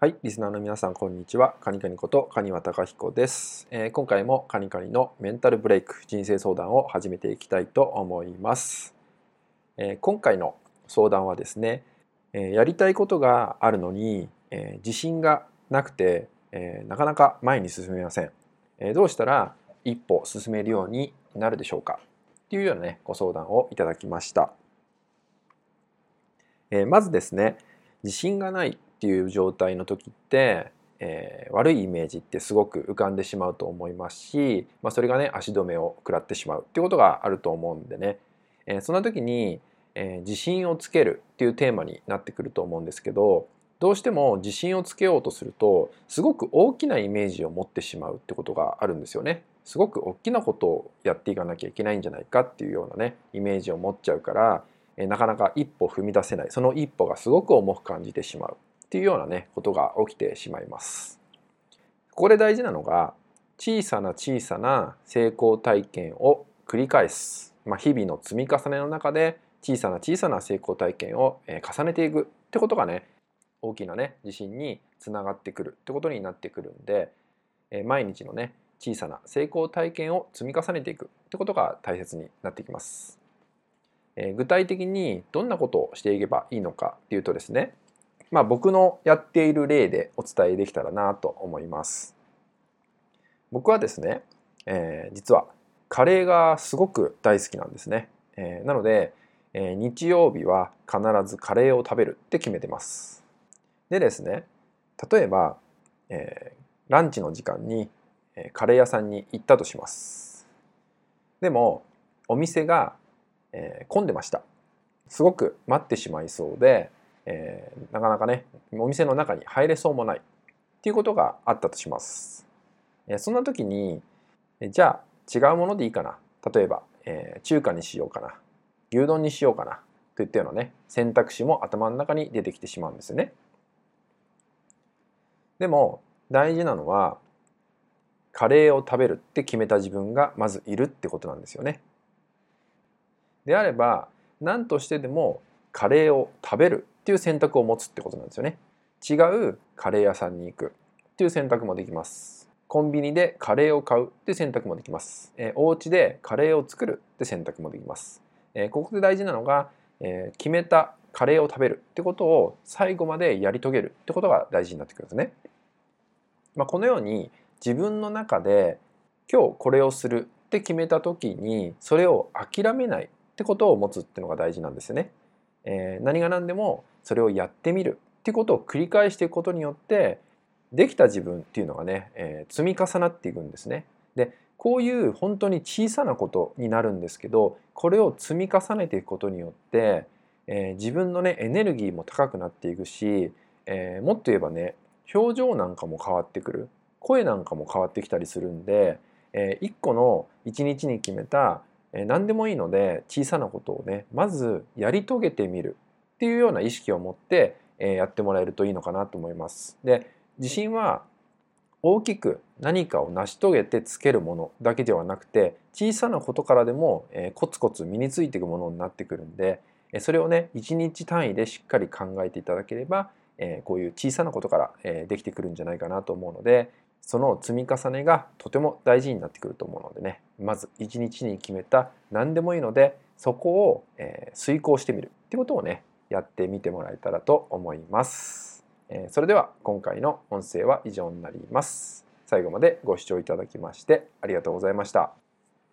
はい、リスナーの皆さん、こんにちは。カニカニことカニワタカヒコです、えー、今回もカニカニのメンタルブレイク人生相談を始めていきたいと思います。えー、今回の相談はですね、えー、やりたいことがあるのに、え自信がなくて、えなかなか前に進めません、えどうしたら一歩進めるようになるでしょうか？っていうようなね、ご相談をいただきました。えまずですね、自信がないっていう状態の時って、えー、悪いイメージってすごく浮かんでしまうと思いますし、まあ、それがね足止めを食らってしまうっていうことがあると思うんでね、えー、そんな時に、えー、自信をつけるっていうテーマになってくると思うんですけどどうしても自信をつけようとするとすごく大きなイメージを持ってしまうってことがあるんですよね。すごく大きなことをやっていかなきゃいけないんじゃないかっていうようなねイメージを持っちゃうからえなかなか一歩踏み出せない。その一歩がすごく重く感じてしまう。っていうようなねことが起きてしまいます。ここで大事なのが小さな小さな成功体験を繰り返す、まあ、日々の積み重ねの中で小さな小さな成功体験を重ねていくってことがね大きなね自信につながってくるってことになってくるんで毎日のね小さな成功体験を積み重ねていくってことが大切になってきます。具体的にどんなことをしていけばいいのかっていうとですねまあ、僕のやっている例でお伝えできたらなと思います。僕はですね、えー、実はカレーがすごく大好きなんですね。えー、なので、えー、日曜日は必ずカレーを食べるって決めてます。でですね、例えば、えー、ランチの時間に、カレー屋さんに行ったとします。でも、お店が、えー、混んでました。すごく待ってしまいそうで、えー、なかなかねお店の中に入れそうもないっていうことがあったとします。えー、そんな時にじゃあ違うものでいいかな例えば、えー、中華にしようかな牛丼にしようかなといったようなね選択肢も頭の中に出てきてしまうんですよね。でも大事なのはカレーを食べるって決めた自分がまずいるってことなんですよね。であれば何としてでもカレーを食べるっていう選択を持つってことなんですよね。違うカレー屋さんに行くっていう選択もできます。コンビニでカレーを買うっていう選択もできます。えー、お家でカレーを作るって選択もできます。えー、ここで大事なのが、えー、決めたカレーを食べるってことを最後までやり遂げるってことが大事になってくるんですね。まあ、このように自分の中で今日これをするって決めた時にそれを諦めないってことを持つっていうのが大事なんですよね。えー、何が何でもそれをやってみるっていうことを繰り返していくことによってできた自分っていうのがね、えー、積み重なっていくんですね。でこういう本当に小さなことになるんですけどこれを積み重ねていくことによって、えー、自分のねエネルギーも高くなっていくし、えー、もっと言えばね表情なんかも変わってくる声なんかも変わってきたりするんで、えー、一個の一日に決めた、え、何でもいいので小さなことをねまずやり遂げてみるっていうような意識を持って、えやってもらえるといいのかなと思います。で自信は大きく何かを成し遂げてつけるものだけではなくて小さなことからでも、えコツコツ身についていくものになってくるんでそれをね一日単位でしっかり考えていただければ、えこういう小さなことから、えできてくるんじゃないかなと思うのでその積み重ねがとても大事になってくると思うのでねまず一日に決めた何でもいいのでそこを、え遂行してみるってことをねやってみてもらえたらと思います。えそれでは今回の音声は以上になります。最後までご視聴いただきましてありがとうございました。